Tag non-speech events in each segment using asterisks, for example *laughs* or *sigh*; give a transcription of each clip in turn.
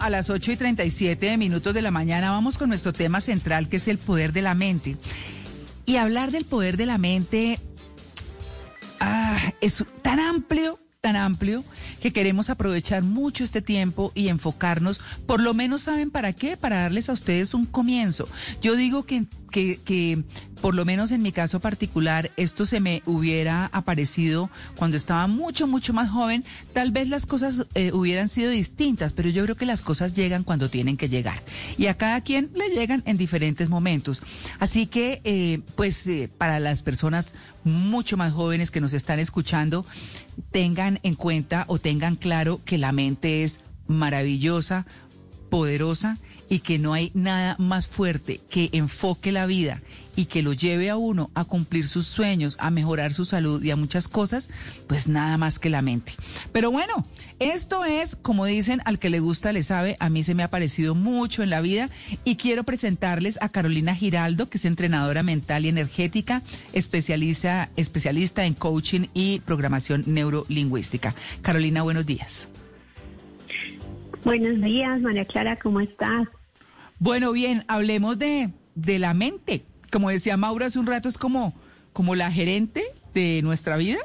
a las 8 y 37 minutos de la mañana vamos con nuestro tema central que es el poder de la mente. Y hablar del poder de la mente ah, es tan amplio tan amplio que queremos aprovechar mucho este tiempo y enfocarnos, por lo menos saben para qué, para darles a ustedes un comienzo. Yo digo que, que, por lo menos en mi caso particular, esto se me hubiera aparecido cuando estaba mucho, mucho más joven, tal vez las cosas eh, hubieran sido distintas, pero yo creo que las cosas llegan cuando tienen que llegar. Y a cada quien le llegan en diferentes momentos. Así que, eh, pues, eh, para las personas mucho más jóvenes que nos están escuchando, tengan en cuenta o tengan claro que la mente es maravillosa, poderosa y que no hay nada más fuerte que enfoque la vida y que lo lleve a uno a cumplir sus sueños, a mejorar su salud y a muchas cosas, pues nada más que la mente. Pero bueno, esto es, como dicen, al que le gusta le sabe, a mí se me ha parecido mucho en la vida y quiero presentarles a Carolina Giraldo, que es entrenadora mental y energética, especialista, especialista en coaching y programación neurolingüística. Carolina, buenos días. Buenos días, María Clara, ¿cómo estás? Bueno, bien, hablemos de, de la mente. Como decía Maura hace un rato, es como, como la gerente de nuestra vida.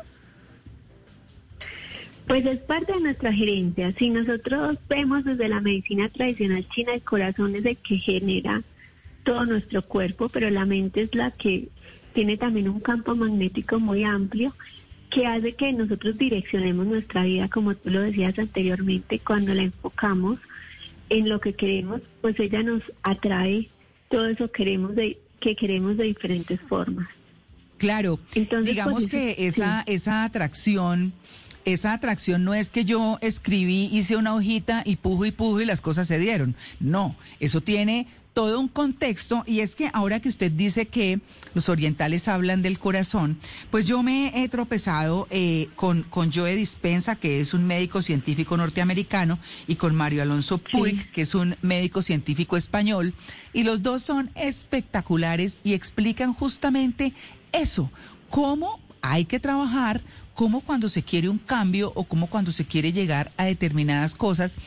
Pues es parte de nuestra gerencia. Si nosotros vemos desde la medicina tradicional china, el corazón es el que genera todo nuestro cuerpo, pero la mente es la que tiene también un campo magnético muy amplio que hace que nosotros direccionemos nuestra vida, como tú lo decías anteriormente, cuando la enfocamos en lo que queremos, pues ella nos atrae todo eso queremos de, que queremos de diferentes formas. Claro, Entonces, digamos pues, que esa, esa atracción, esa atracción no es que yo escribí, hice una hojita y pujo y pujo y las cosas se dieron. No, eso tiene todo un contexto y es que ahora que usted dice que los orientales hablan del corazón, pues yo me he tropezado eh, con, con Joe Dispensa, que es un médico científico norteamericano, y con Mario Alonso Puig, que es un médico científico español, y los dos son espectaculares y explican justamente eso, cómo hay que trabajar, cómo cuando se quiere un cambio o cómo cuando se quiere llegar a determinadas cosas,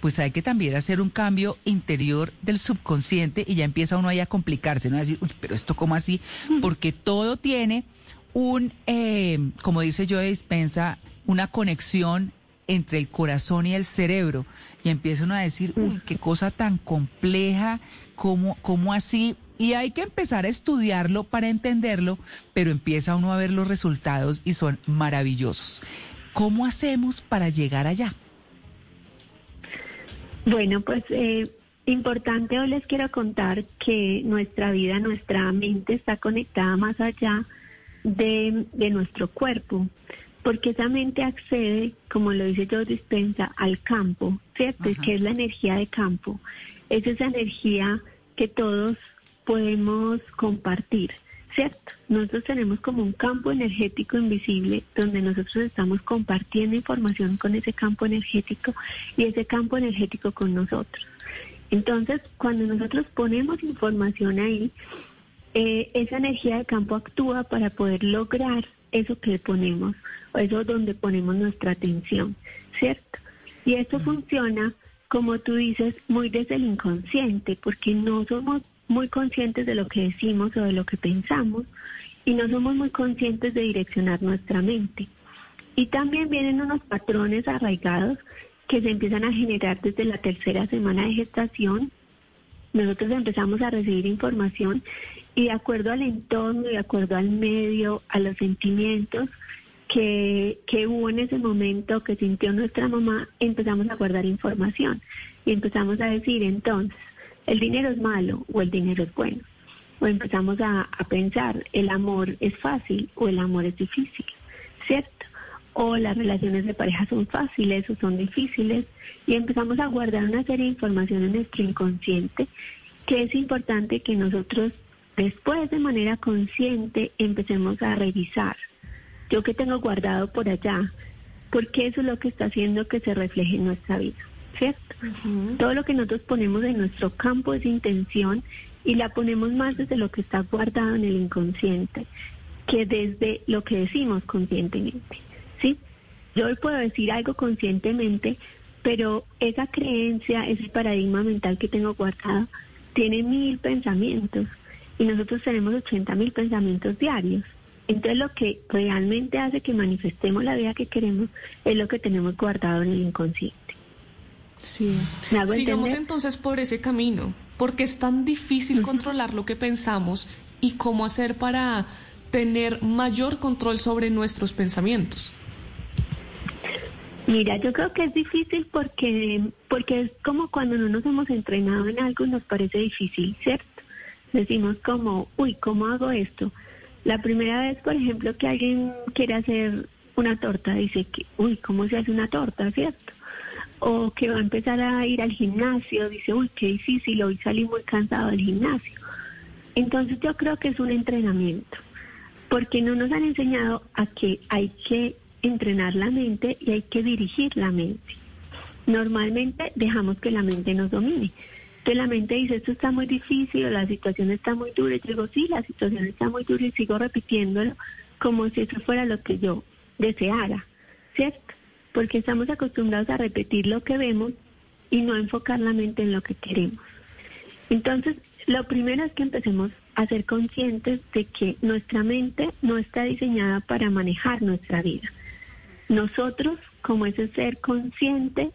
pues hay que también hacer un cambio interior del subconsciente y ya empieza uno ahí a complicarse, ¿no? A decir, pero esto cómo así, porque todo tiene un, eh, como dice yo dispensa, una conexión entre el corazón y el cerebro. Y empieza uno a decir, uy, qué cosa tan compleja, cómo, cómo así. Y hay que empezar a estudiarlo para entenderlo, pero empieza uno a ver los resultados y son maravillosos. ¿Cómo hacemos para llegar allá? Bueno, pues eh, importante hoy les quiero contar que nuestra vida, nuestra mente está conectada más allá de, nuestro cuerpo, porque esa mente accede, como lo dice Joe Dispensa, al campo, ¿cierto? Que es la energía de campo. Es esa energía que todos podemos compartir. ¿Cierto? Nosotros tenemos como un campo energético invisible donde nosotros estamos compartiendo información con ese campo energético y ese campo energético con nosotros. Entonces, cuando nosotros ponemos información ahí, eh, esa energía de campo actúa para poder lograr eso que ponemos, o eso donde ponemos nuestra atención, ¿cierto? Y esto funciona, como tú dices, muy desde el inconsciente, porque no somos muy conscientes de lo que decimos o de lo que pensamos y no somos muy conscientes de direccionar nuestra mente. Y también vienen unos patrones arraigados que se empiezan a generar desde la tercera semana de gestación. Nosotros empezamos a recibir información y de acuerdo al entorno, de acuerdo al medio, a los sentimientos que, que hubo en ese momento, que sintió nuestra mamá, empezamos a guardar información y empezamos a decir entonces, el dinero es malo o el dinero es bueno. O empezamos a, pensar, el amor es fácil o el amor es difícil, ¿cierto? o las relaciones de pareja son fáciles o son difíciles y empezamos a guardar una serie de información en nuestro inconsciente que es importante que nosotros después de manera consciente empecemos a revisar. Yo que tengo guardado por allá, porque eso es lo que está haciendo que se refleje en nuestra vida. ¿Cierto? Todo lo que nosotros ponemos en nuestro campo es intención y la ponemos más desde lo que está guardado en el inconsciente que desde lo que decimos conscientemente, ¿sí? Yo hoy puedo decir algo conscientemente, pero esa creencia, ese paradigma mental que tengo guardado, tiene mil pensamientos y nosotros tenemos 80 mil pensamientos diarios. Entonces lo que realmente hace que manifestemos la vida que queremos es lo que tenemos guardado en el inconsciente. Sí. Sigamos entonces por ese camino, porque es tan difícil controlar lo que pensamos y cómo hacer para tener mayor control sobre nuestros pensamientos. Mira, yo creo que es difícil porque, porque es como cuando no nos hemos entrenado en algo y nos parece difícil, ¿cierto? Decimos como, uy, ¿cómo hago esto? La primera vez, por ejemplo, que alguien quiere hacer una torta, dice que, uy, ¿cómo se hace una torta, cierto? O que va a empezar a ir al gimnasio, dice, uy, qué difícil, hoy salí muy cansado del gimnasio. Entonces yo creo que es un entrenamiento, porque no nos han enseñado a que hay que entrenar la mente y hay que dirigir la mente. Normalmente dejamos que la mente nos domine la mente dice, esto está muy difícil o la situación está muy dura. Y yo digo, sí, la situación está muy dura y sigo repitiéndolo como si eso fuera lo que yo deseara, ¿cierto? Porque estamos acostumbrados a repetir lo que vemos y no enfocar la mente en lo que queremos. Entonces, lo primero es que empecemos a ser conscientes de que nuestra mente no está diseñada para manejar nuestra vida. Nosotros, como ese ser consciente,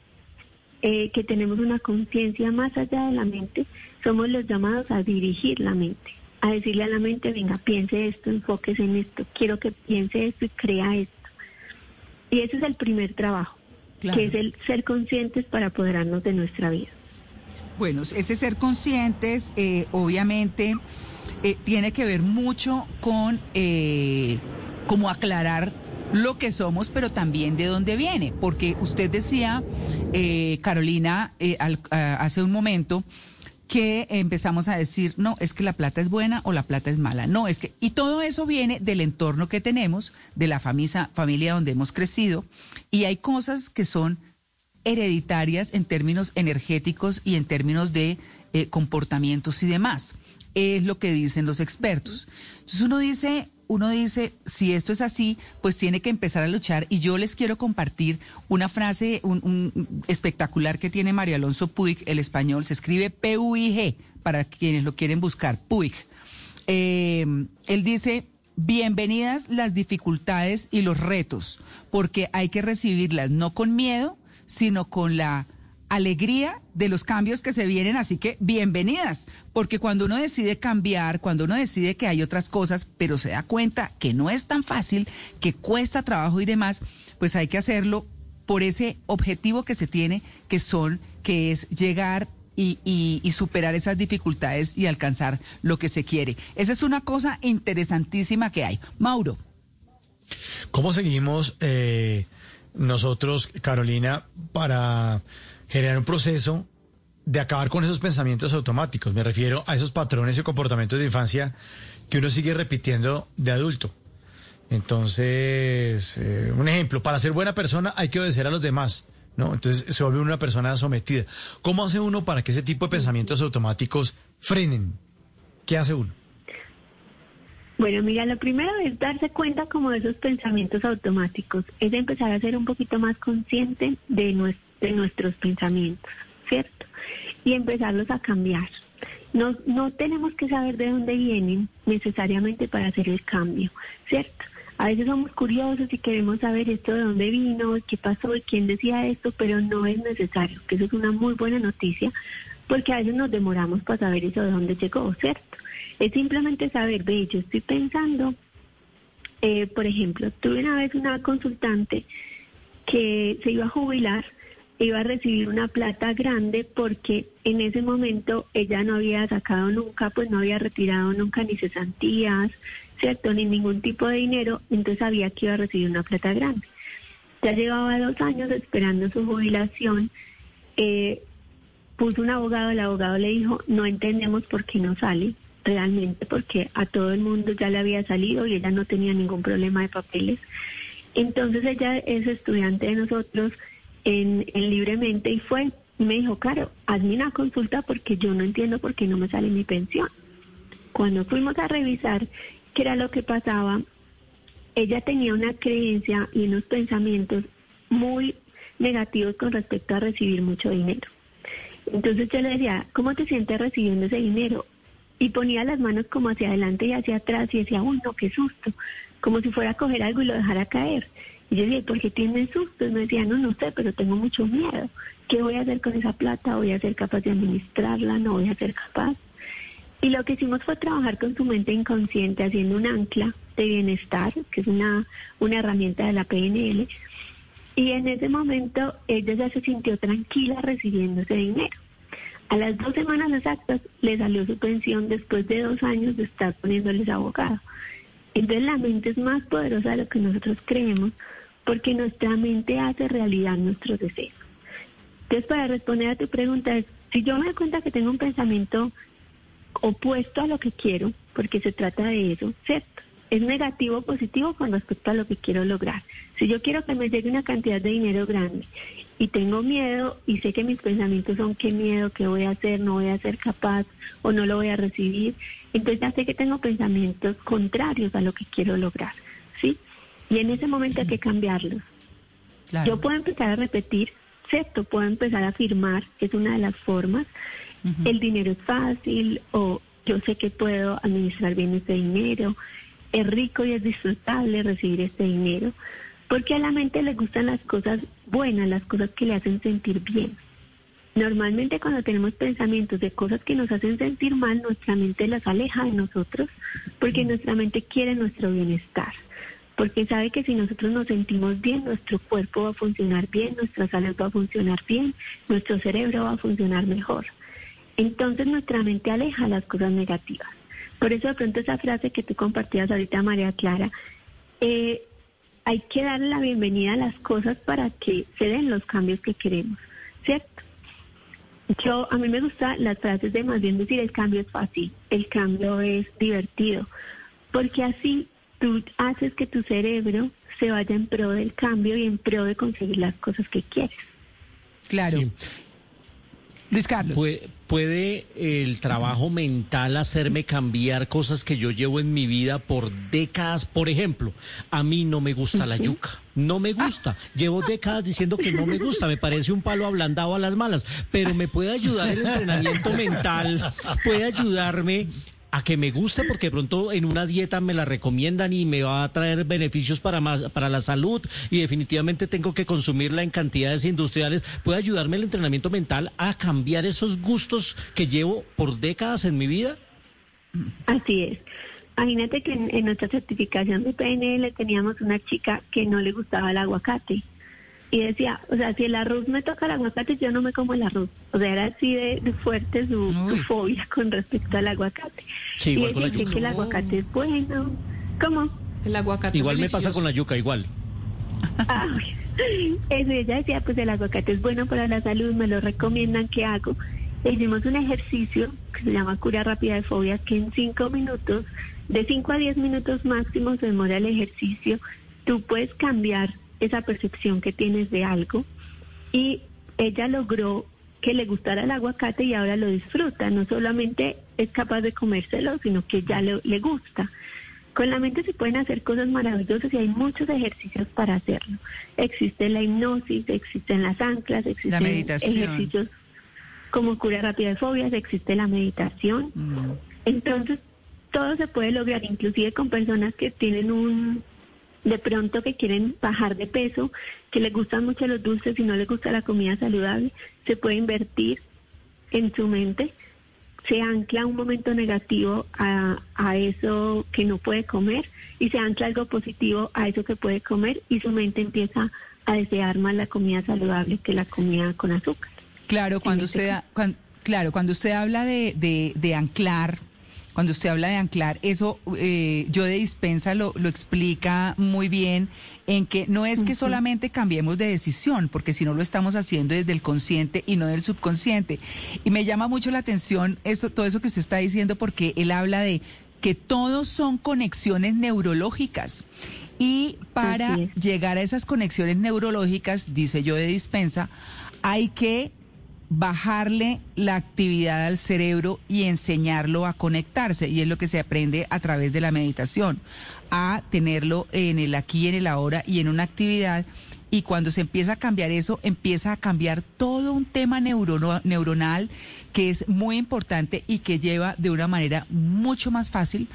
eh, que tenemos una conciencia más allá de la mente, somos los llamados a dirigir la mente, a decirle a la mente, venga, piense esto, enfóquese en esto, quiero que piense esto y crea esto. Y ese es el primer trabajo, que es el ser conscientes para apoderarnos de nuestra vida. Bueno, ese ser conscientes, eh, obviamente, eh, tiene que ver mucho con eh, cómo aclarar lo que somos, pero también de dónde viene. Porque usted decía, eh, Carolina, eh, hace un momento, que empezamos a decir, no, es que la plata es buena o la plata es mala. No, es que, y todo eso viene del entorno que tenemos, de la familia, familia donde hemos crecido, y hay cosas que son hereditarias en términos energéticos y en términos de eh, comportamientos y demás. Es lo que dicen los expertos. Entonces uno dice, uno dice, si esto es así, pues tiene que empezar a luchar. Y yo les quiero compartir una frase un, espectacular que tiene Mario Alonso Puig, el español, se escribe P-U-I-G, para quienes lo quieren buscar, Puig. Eh, él dice, bienvenidas las dificultades y los retos, porque hay que recibirlas no con miedo, sino con la alegría de los cambios que se vienen, así que bienvenidas, porque cuando uno decide cambiar, cuando uno decide que hay otras cosas, pero se da cuenta que no es tan fácil, que cuesta trabajo y demás, pues hay que hacerlo por ese objetivo que se tiene, que son, que es llegar y, y, superar esas dificultades y alcanzar lo que se quiere. Esa es una cosa interesantísima que hay. Mauro. ¿Cómo seguimos eh, nosotros, Carolina, para generar un proceso de acabar con esos pensamientos automáticos. Me refiero a esos patrones y comportamientos de infancia que uno sigue repitiendo de adulto. Entonces, eh, un ejemplo, para ser buena persona hay que obedecer a los demás, ¿no? Entonces se vuelve una persona sometida. ¿Cómo hace uno para que ese tipo de pensamientos automáticos frenen? ¿Qué hace uno? Bueno, mira, lo primero es darse cuenta como de esos pensamientos automáticos, es empezar a ser un poquito más consciente de nuestro de nuestros pensamientos, ¿cierto? Y empezarlos a cambiar. No, no tenemos que saber de dónde vienen necesariamente para hacer el cambio, ¿cierto? A veces somos curiosos y queremos saber esto de dónde vino, qué pasó y quién decía esto, pero no es necesario, que eso es una muy buena noticia, porque a veces nos demoramos para saber eso de dónde llegó, ¿cierto? Es simplemente saber, ve, yo estoy pensando, eh, por ejemplo, tuve una vez una consultante que se iba a jubilar iba a recibir una plata grande porque en ese momento ella no había sacado nunca, pues no había retirado nunca ni cesantías, ¿cierto? Ni ningún tipo de dinero, entonces sabía que iba a recibir una plata grande. Ya llevaba dos años esperando su jubilación, eh, puso un abogado, el abogado le dijo, no entendemos por qué no sale, realmente porque a todo el mundo ya le había salido y ella no tenía ningún problema de papeles. Entonces ella es estudiante de nosotros, en, libremente y fue me dijo, claro, hazme una consulta porque yo no entiendo por qué no me sale mi pensión. Cuando fuimos a revisar qué era lo que pasaba, ella tenía una creencia y unos pensamientos muy negativos con respecto a recibir mucho dinero. Entonces yo le decía, ¿cómo te sientes recibiendo ese dinero? Y ponía las manos como hacia adelante y hacia atrás y decía, uy, no, qué susto, como si fuera a coger algo y lo dejara caer. Y yo decía, ¿por qué tienes susto? Y me decía, no, no sé, pero tengo mucho miedo. ¿Qué voy a hacer con esa plata? ¿Voy a ser capaz de administrarla? ¿No voy a ser capaz? Y lo que hicimos fue trabajar con su mente inconsciente, haciendo un ancla de bienestar, que es una, una herramienta de la PNL. Y en ese momento ella ya se sintió tranquila recibiendo ese dinero. A las dos semanas exactas le salió su pensión después de dos años de estar poniéndoles abogado. Entonces la mente es más poderosa de lo que nosotros creemos porque nuestra mente hace realidad nuestros deseos. Entonces para responder a tu pregunta si yo me doy cuenta que tengo un pensamiento opuesto a lo que quiero, porque se trata de eso, ¿cierto? es negativo o positivo con respecto a lo que quiero lograr. Si yo quiero que me llegue una cantidad de dinero grande y tengo miedo y sé que mis pensamientos son qué miedo, qué voy a hacer, no voy a ser capaz o no lo voy a recibir, entonces ya sé que tengo pensamientos contrarios a lo que quiero lograr, ¿sí? Y en ese momento hay que cambiarlos. Yo puedo empezar a repetir, ¿cierto? Puedo empezar a afirmar, es una de las formas, el dinero es fácil o yo sé que puedo administrar bien ese dinero, es rico y es disfrutable recibir este dinero, porque a la mente le gustan las cosas buenas, las cosas que le hacen sentir bien. Normalmente cuando tenemos pensamientos de cosas que nos hacen sentir mal, nuestra mente las aleja de nosotros, porque nuestra mente quiere nuestro bienestar, porque sabe que si nosotros nos sentimos bien, nuestro cuerpo va a funcionar bien, nuestra salud va a funcionar bien, nuestro cerebro va a funcionar mejor. Entonces nuestra mente aleja las cosas negativas. Por eso de pronto esa frase que tú compartías ahorita, María Clara, eh, hay que darle la bienvenida a las cosas para que se den los cambios que queremos, ¿cierto? Yo, a mí me gustan las frases de más bien decir el cambio es fácil, el cambio es divertido, porque así tú haces que tu cerebro se vaya en pro del cambio y en pro de conseguir las cosas que quieres. Claro. Luis Carlos. ¿Puede, el trabajo mental hacerme cambiar cosas que yo llevo en mi vida por décadas? Por ejemplo, a mí no me gusta la yuca. No me gusta. Llevo décadas diciendo que no me gusta. Me parece un palo ablandado a las malas. Pero me puede ayudar el entrenamiento mental. Puede ayudarme a que me guste porque de pronto en una dieta me la recomiendan y me va a traer beneficios para más, para la salud y definitivamente tengo que consumirla en cantidades industriales, puede ayudarme el entrenamiento mental a cambiar esos gustos que llevo por décadas en mi vida. Así es. Imagínate que en nuestra certificación de PNL teníamos una chica que no le gustaba el aguacate y decía, o sea, si el arroz me toca el aguacate, yo no me como el arroz. O sea, era así de, fuerte su, fobia con respecto al aguacate. Sí, igual y ella que el aguacate es bueno. ¿Cómo? El aguacate Igual me pasa con la yuca, igual. Ah, *laughs* eso, ella decía, pues el aguacate es bueno para la salud, me lo recomiendan, ¿qué hago? hicimos un ejercicio que se llama cura rápida de fobias, que en cinco minutos, de cinco a diez minutos máximo se demora el ejercicio, tú puedes cambiar esa percepción que tienes de algo y ella logró que le gustara el aguacate y ahora lo disfruta, no solamente es capaz de comérselo, sino que ya le, gusta. Con la mente se pueden hacer cosas maravillosas y hay muchos ejercicios para hacerlo. Existe la hipnosis, existen las anclas, existen ejercicios como cura rápida de fobias, existe la meditación. Mm. Entonces, todo se puede lograr, inclusive con personas que tienen un de pronto que quieren bajar de peso, que les gustan mucho los dulces y no les gusta la comida saludable, se puede invertir en su mente, se ancla un momento negativo a, a eso que no puede comer y se ancla algo positivo a eso que puede comer y su mente empieza a desear más la comida saludable que la comida con azúcar. Claro, cuando este usted, claro, cuando usted habla de, de, de anclar cuando usted habla de anclar, eso eh, yo de dispensa lo, lo, explica muy bien en que no es que solamente cambiemos de decisión, porque si no lo estamos haciendo desde el consciente y no del subconsciente. Y me llama mucho la atención eso, todo eso que usted está diciendo, porque él habla de que todos son conexiones neurológicas. Y para llegar a esas conexiones neurológicas, dice yo de dispensa, hay que bajarle la actividad al cerebro y enseñarlo a conectarse. Y es lo que se aprende a través de la meditación, a tenerlo en el aquí, en el ahora y en una actividad y cuando se empieza a cambiar eso, empieza a cambiar todo un tema neuronal que es muy importante y que lleva de una manera mucho más fácil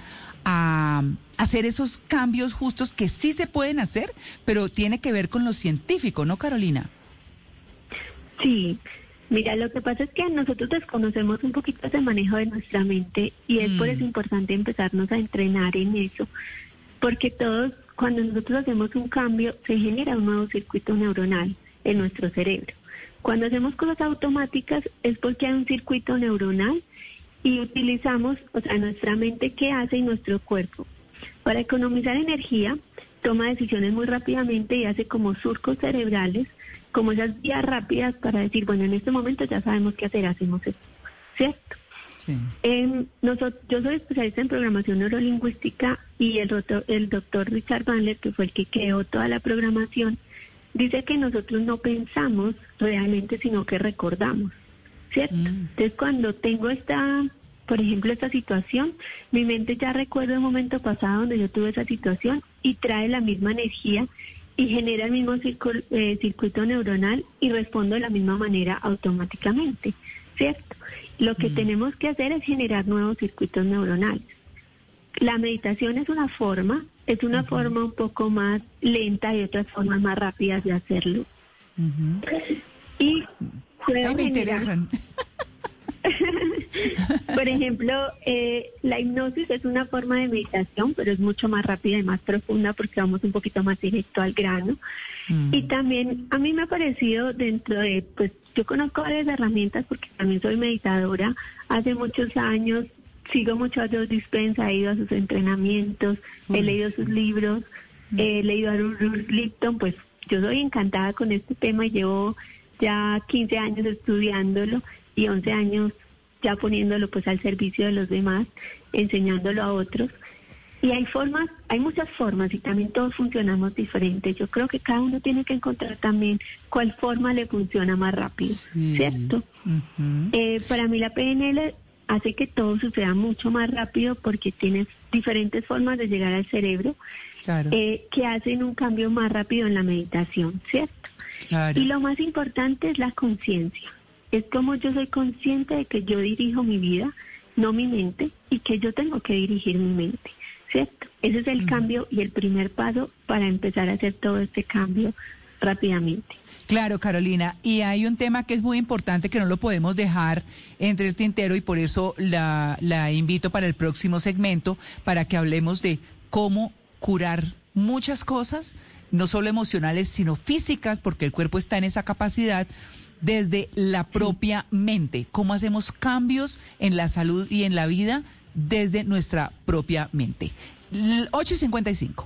a hacer esos cambios justos que sí se pueden hacer, pero tiene que ver con lo científico, ¿no, Carolina? Sí, Mira, lo que pasa es que nosotros desconocemos un poquito ese manejo de nuestra mente y es por eso mm. importante empezarnos a entrenar en eso, porque todos, cuando nosotros hacemos un cambio, se genera un nuevo circuito neuronal en nuestro cerebro. Cuando hacemos cosas automáticas es porque hay un circuito neuronal y utilizamos, o sea, nuestra mente qué hace y nuestro cuerpo. Para economizar energía, toma decisiones muy rápidamente y hace como surcos cerebrales como esas vías rápidas para decir, bueno, en este momento ya sabemos qué hacer, hacemos esto, ¿cierto? Em, nosotros, yo soy especialista en programación neurolingüística y el, el doctor Richard Bandler, que fue el que creó toda la programación, dice que nosotros no pensamos realmente, sino que recordamos, ¿cierto? Mm. Entonces, cuando tengo esta, por ejemplo, esta situación, mi mente ya recuerda el momento pasado donde yo tuve esa situación y trae la misma energía y genera el mismo eh, circuito neuronal y respondo de la misma manera automáticamente, ¿cierto? Lo que mm. tenemos que hacer es generar nuevos circuitos neuronales. La meditación es una forma, es una forma un poco más lenta y otras formas más rápidas de hacerlo. Y puedo generar... *laughs* Por ejemplo, eh, la hipnosis es una forma de meditación, pero es mucho más rápida y más profunda porque vamos un poquito más directo al grano. Mm. Y también a mí me ha parecido dentro de, pues yo conozco varias herramientas porque también soy meditadora. Hace muchos años sigo mucho a Joe Dispensa, he ido a sus entrenamientos, he mm. leído sus libros, mm. he leído a Bruce Lipton, pues yo soy encantada con este tema y llevo ya 15 años estudiándolo y 11 años ya poniéndolo pues al servicio de los demás, enseñándolo a otros. Y hay formas, hay muchas formas y también todos funcionamos diferentes. Yo creo que cada uno tiene que encontrar también cuál forma le funciona más rápido, ¿cierto? Eh, para mí la PNL hace que todo suceda mucho más rápido porque tienes diferentes formas de llegar al cerebro eh, que hacen un cambio más rápido en la meditación, ¿cierto? Y lo más importante es la conciencia es como yo soy consciente de que yo dirijo mi vida, no mi mente, y que yo tengo que dirigir mi mente, ¿cierto? Ese es el cambio y el primer paso para empezar a hacer todo este cambio rápidamente. Claro, Carolina, y hay un tema que es muy importante que no lo podemos dejar entre el tintero y por eso la, la invito para el próximo segmento para que hablemos de cómo curar muchas cosas, no solo emocionales, sino físicas, porque el cuerpo está en esa capacidad desde la propia mente, cómo hacemos cambios en la salud y en la vida desde nuestra propia mente. 8.55.